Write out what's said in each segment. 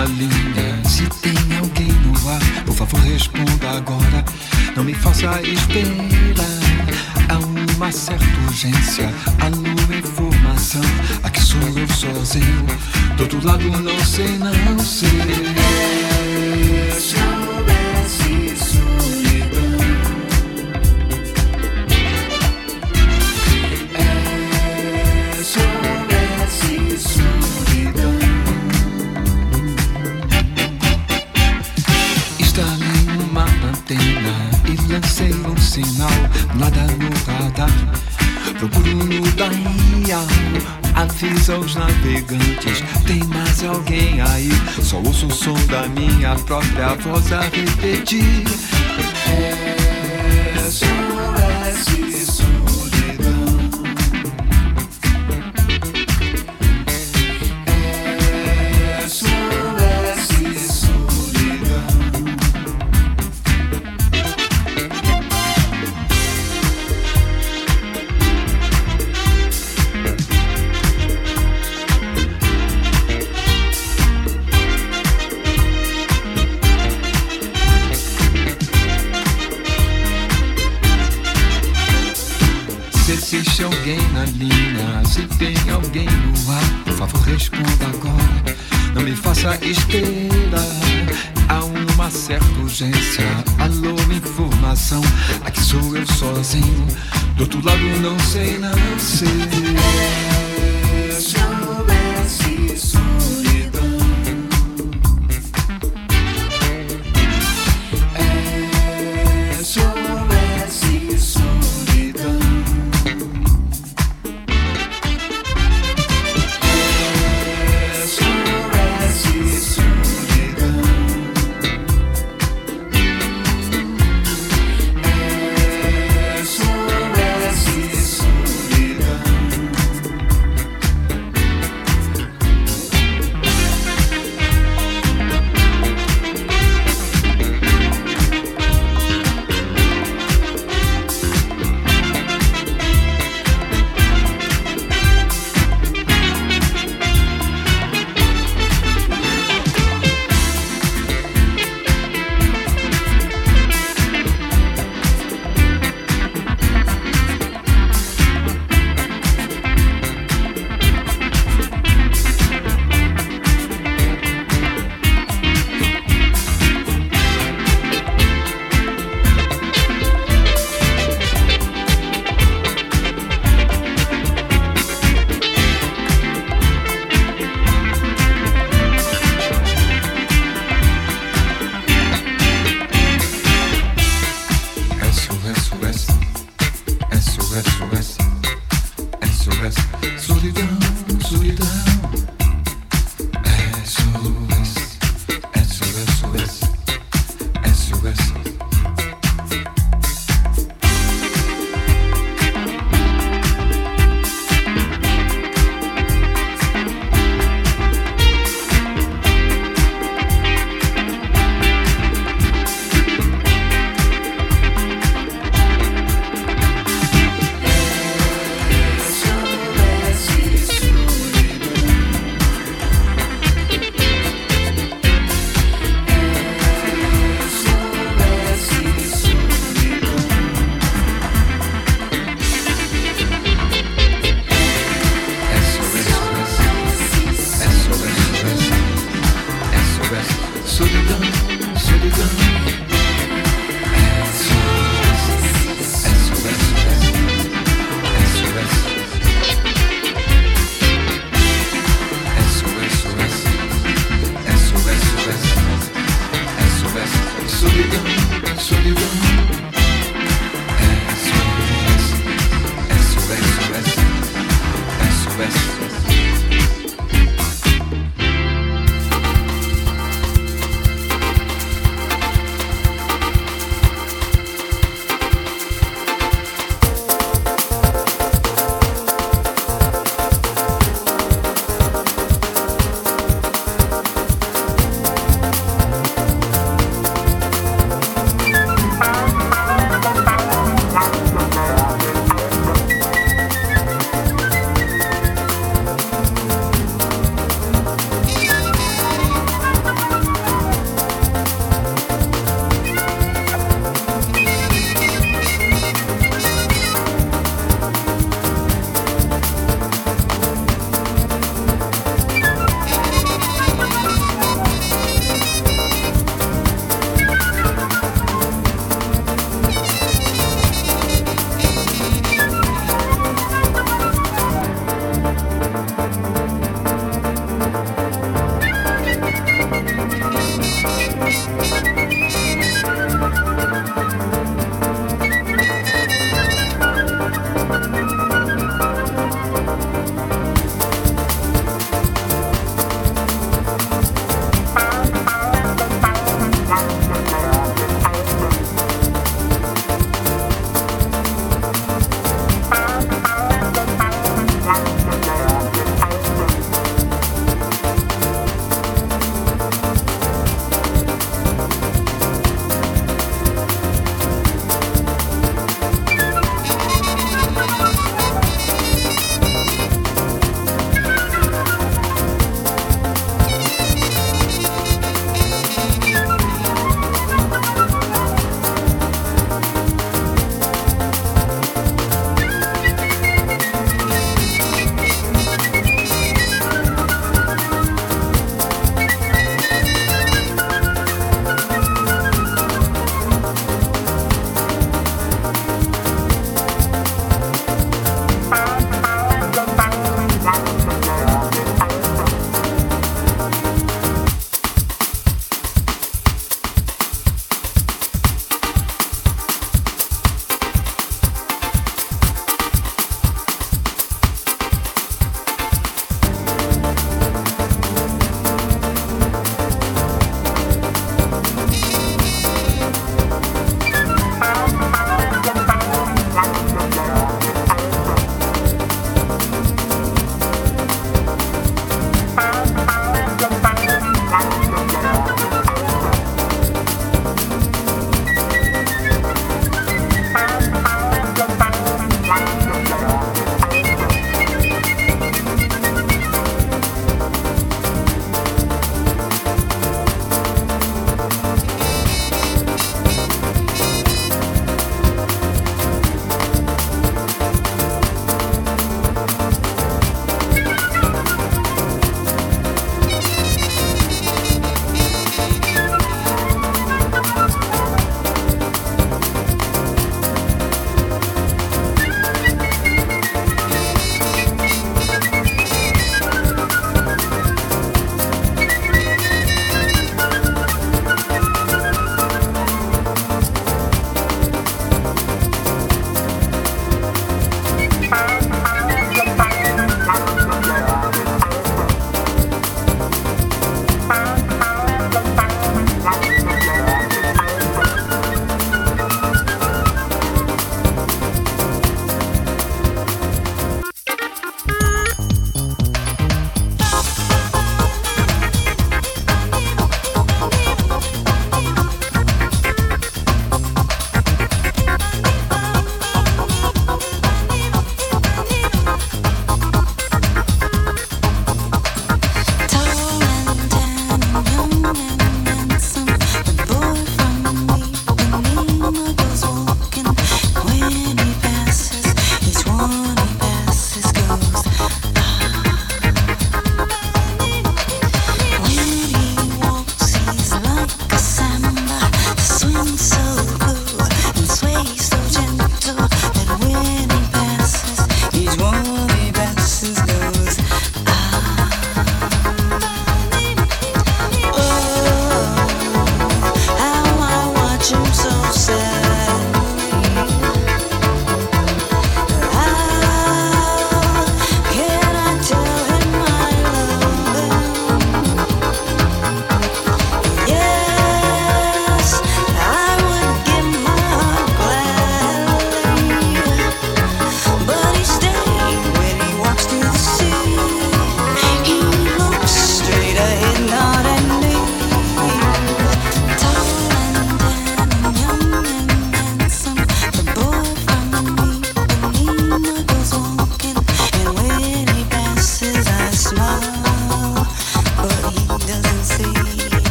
na linha, se tem alguém no ar, por favor responda agora. Não me faça esperar. Há uma certa urgência, alô informação. Aqui sou eu sozinho, do outro lado não sei, não sei. Os navegantes. Tem mais alguém aí? Só ouço o som da minha própria voz a repetir.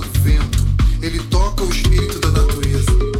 do vento, ele toca o espírito da natureza.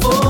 for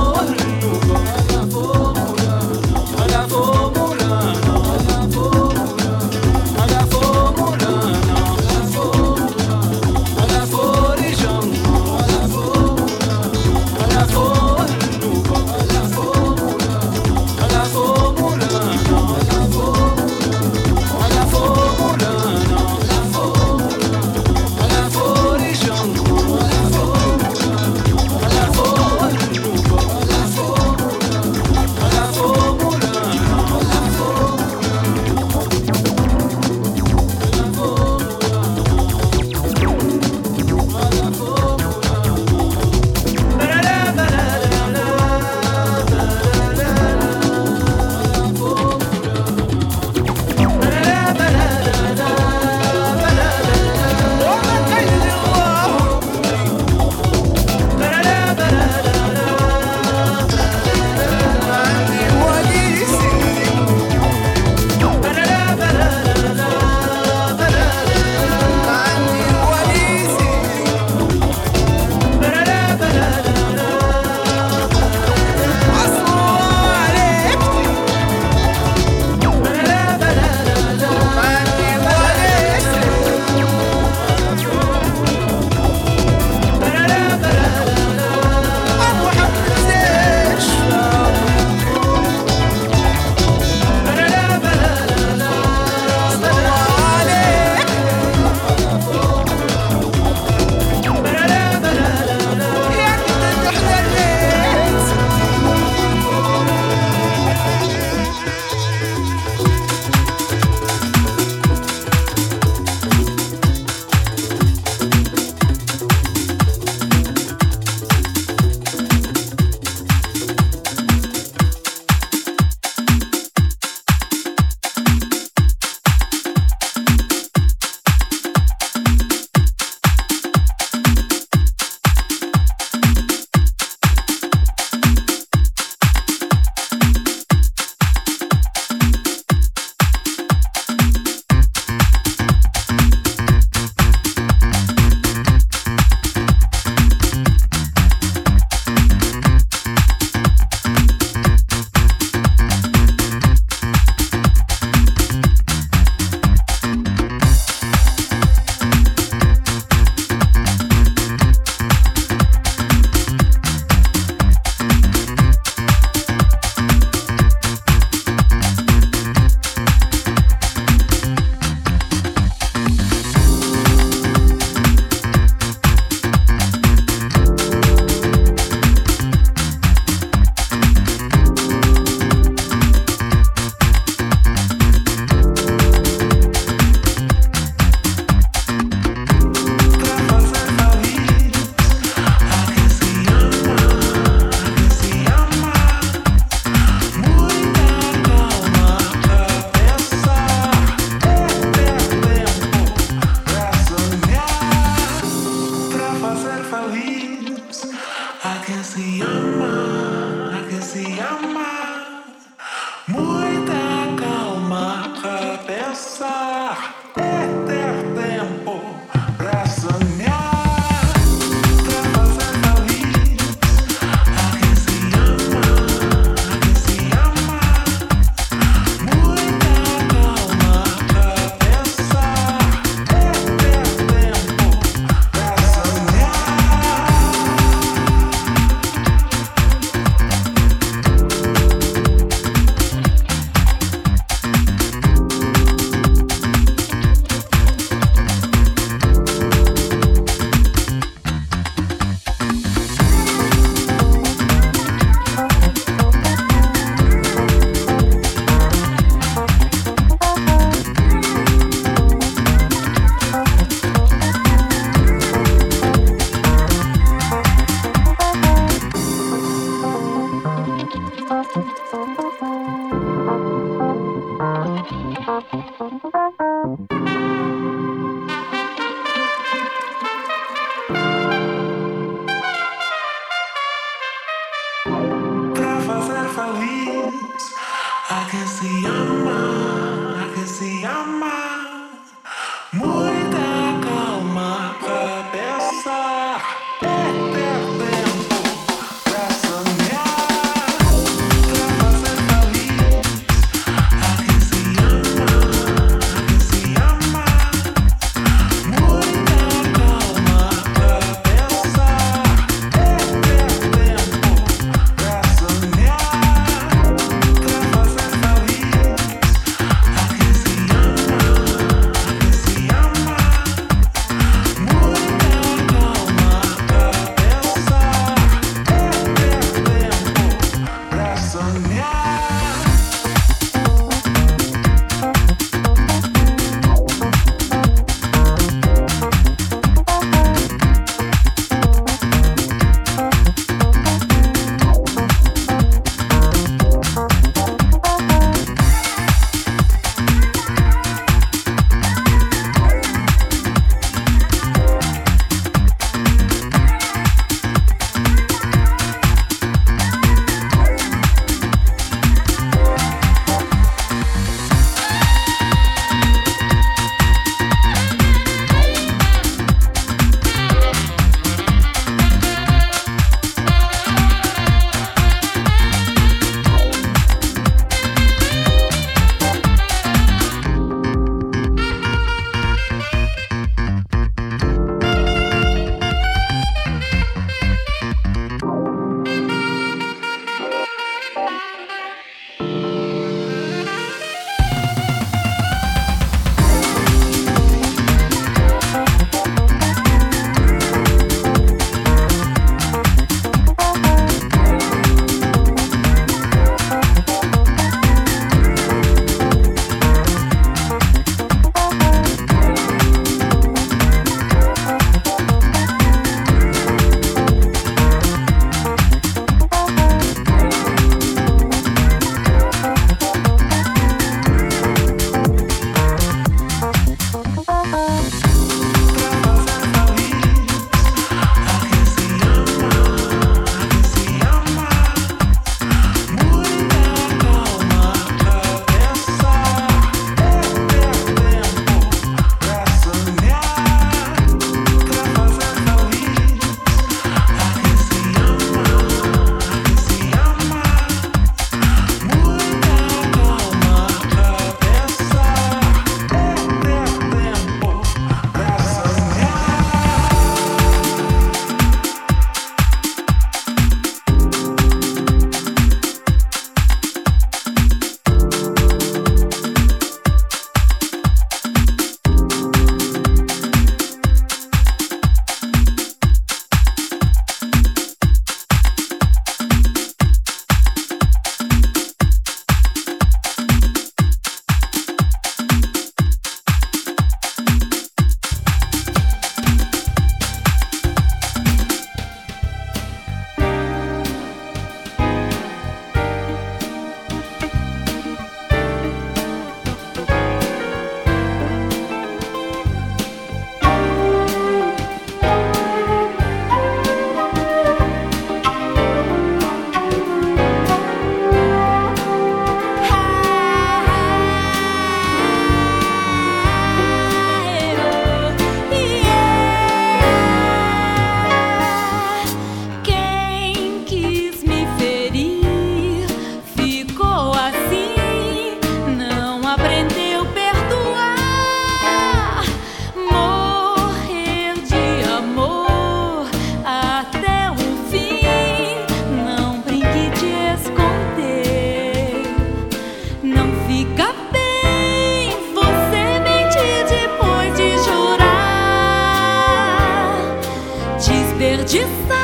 Yeah.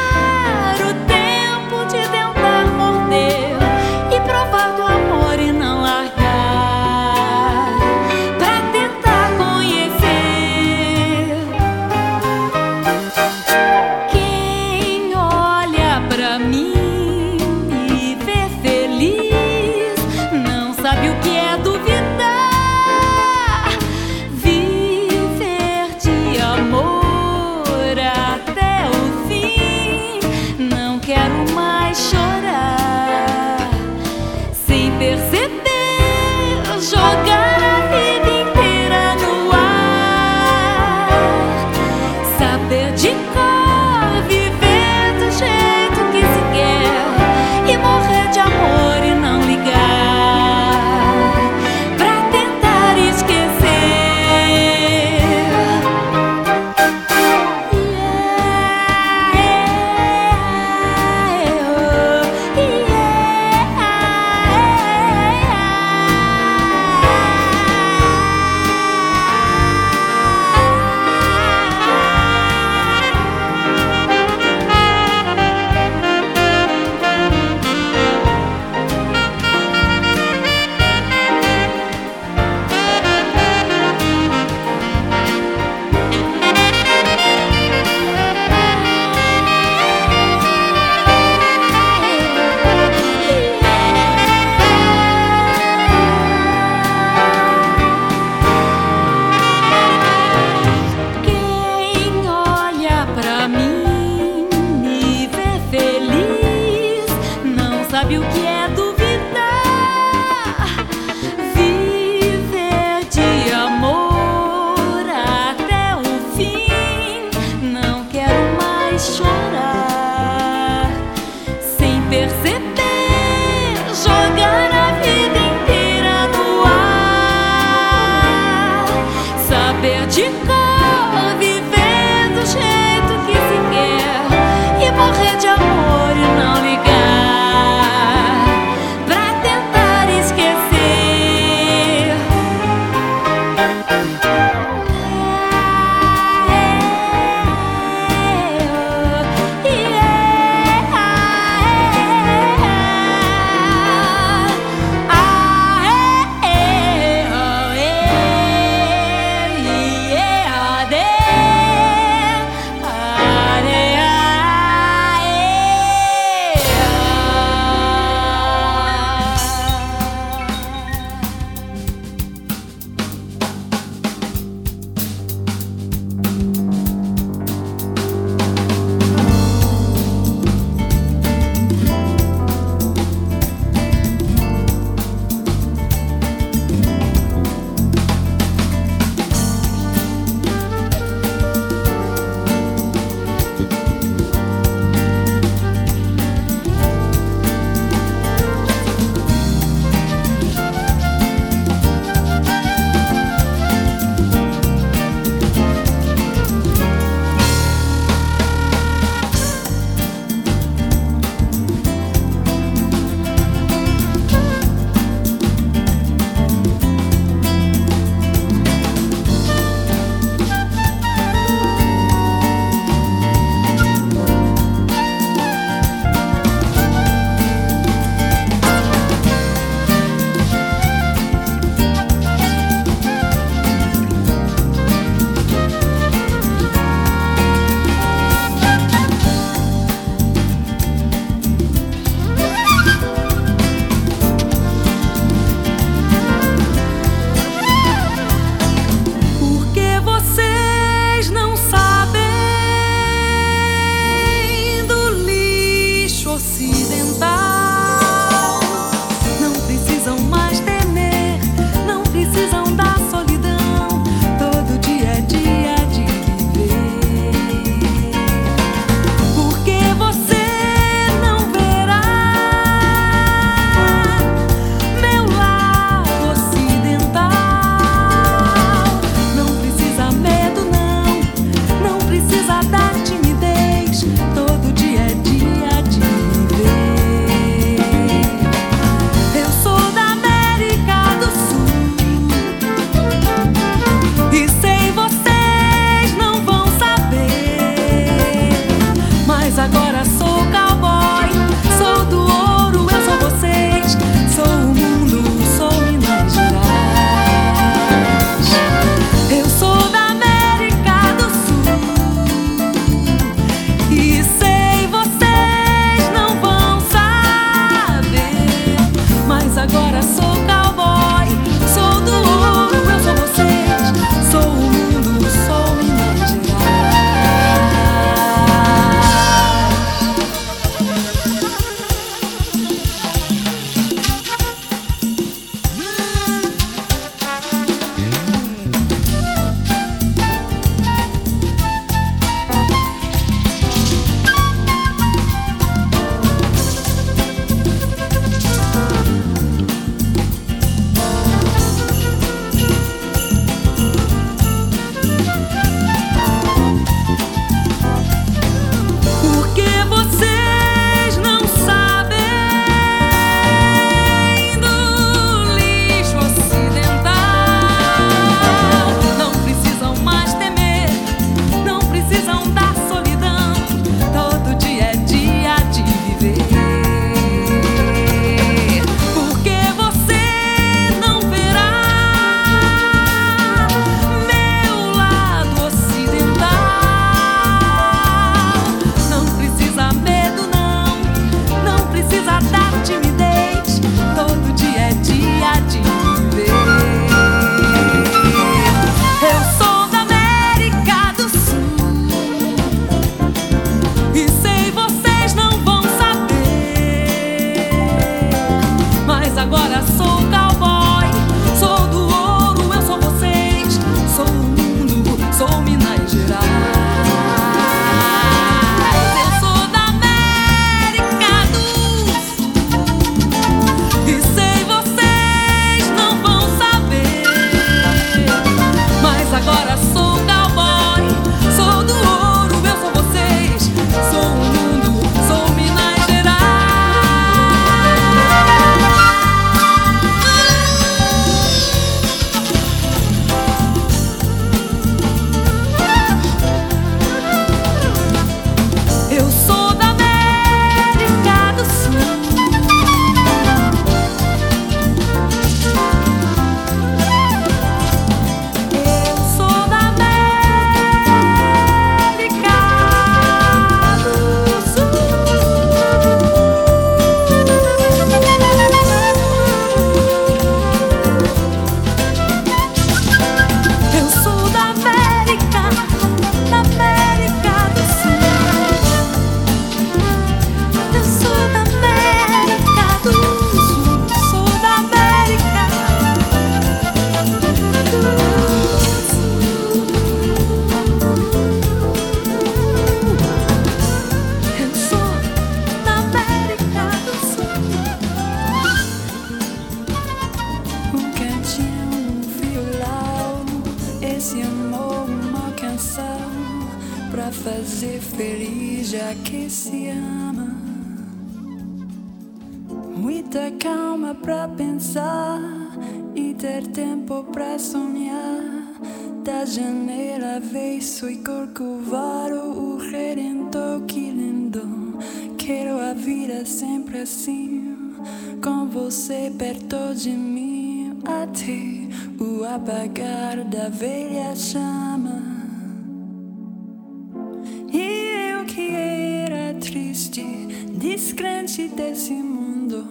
desse mundo.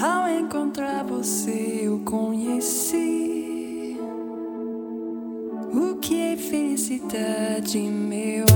Ao encontrar você, eu conheci o que é felicidade, meu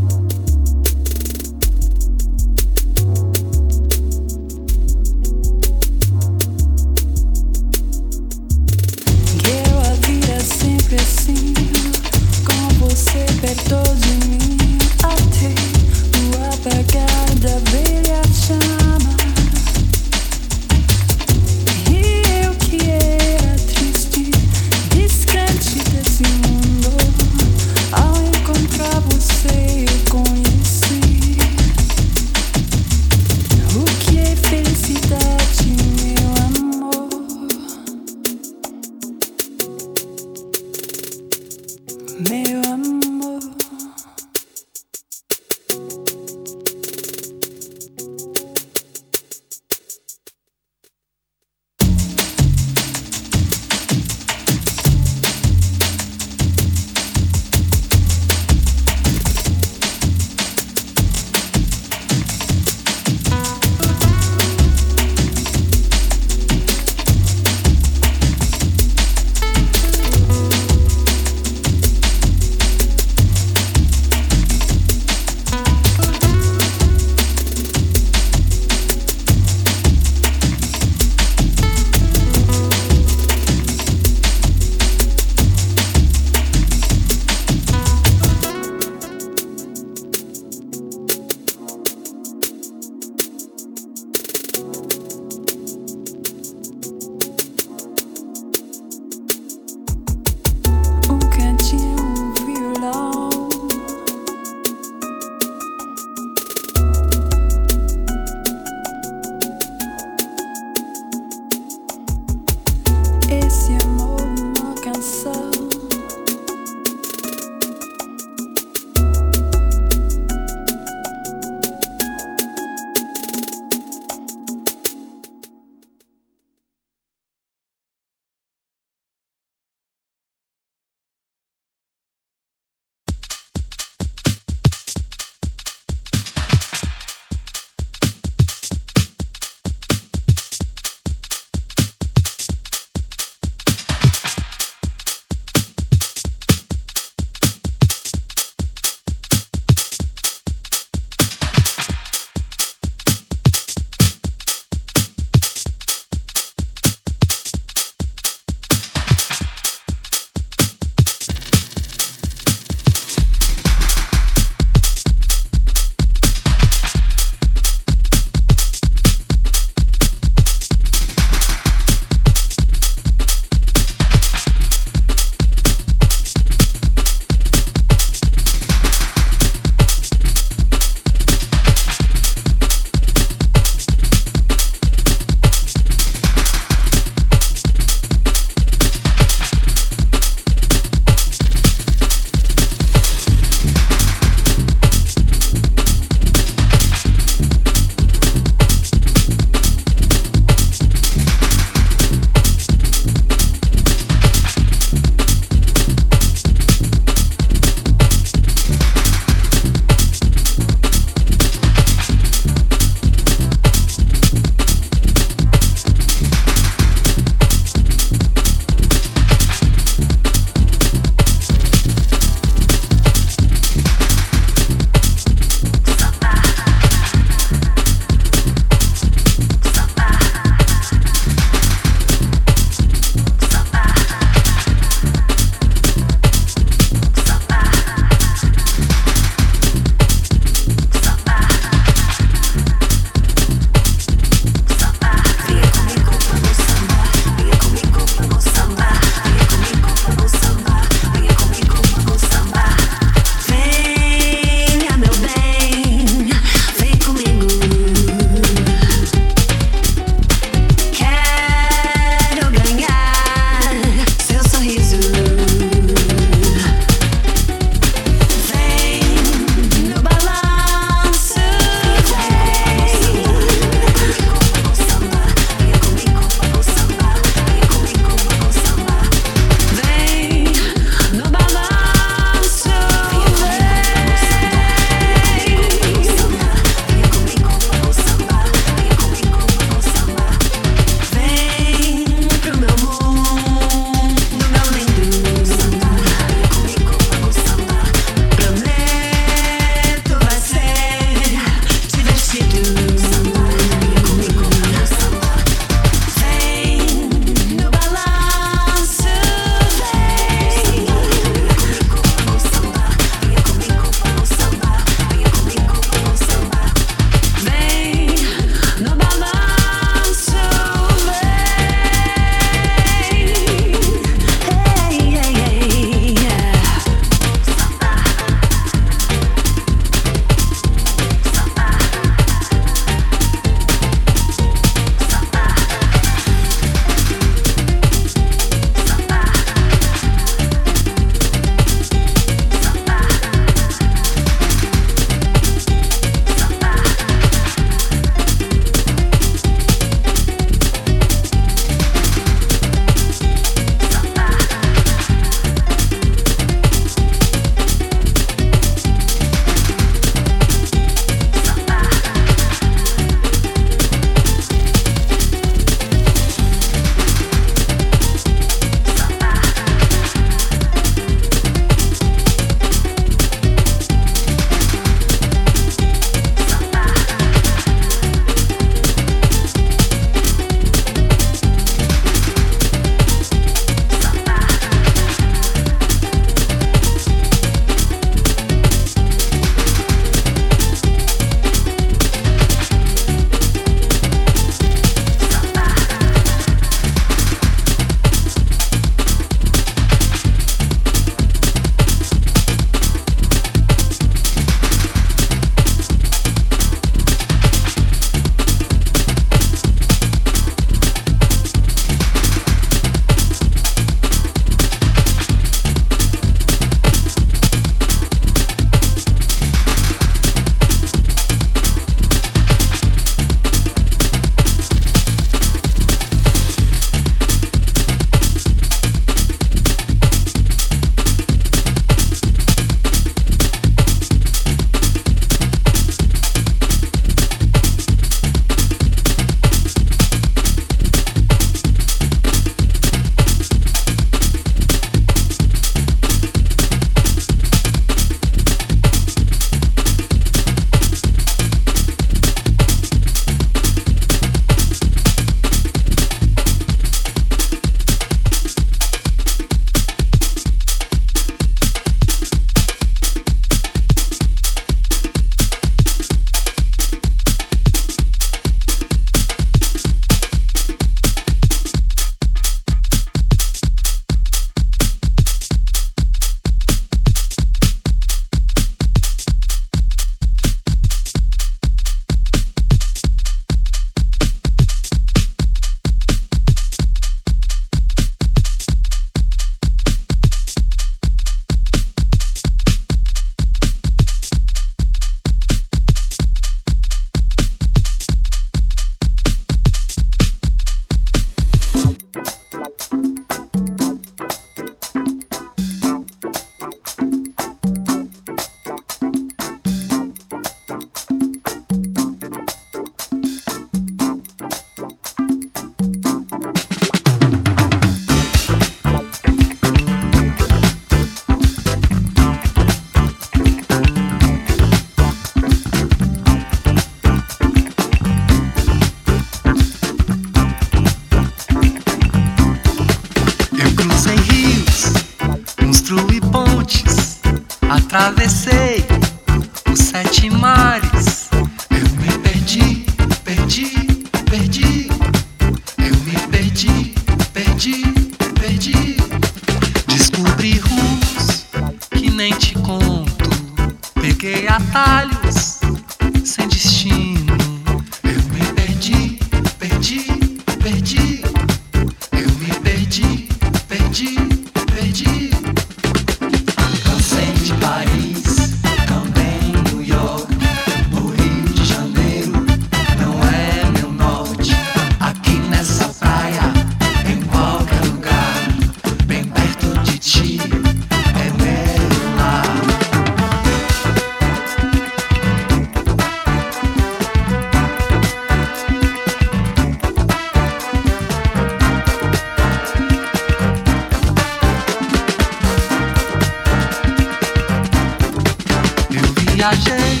viajei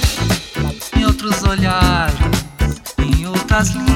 em outros olhares, em outras linhas.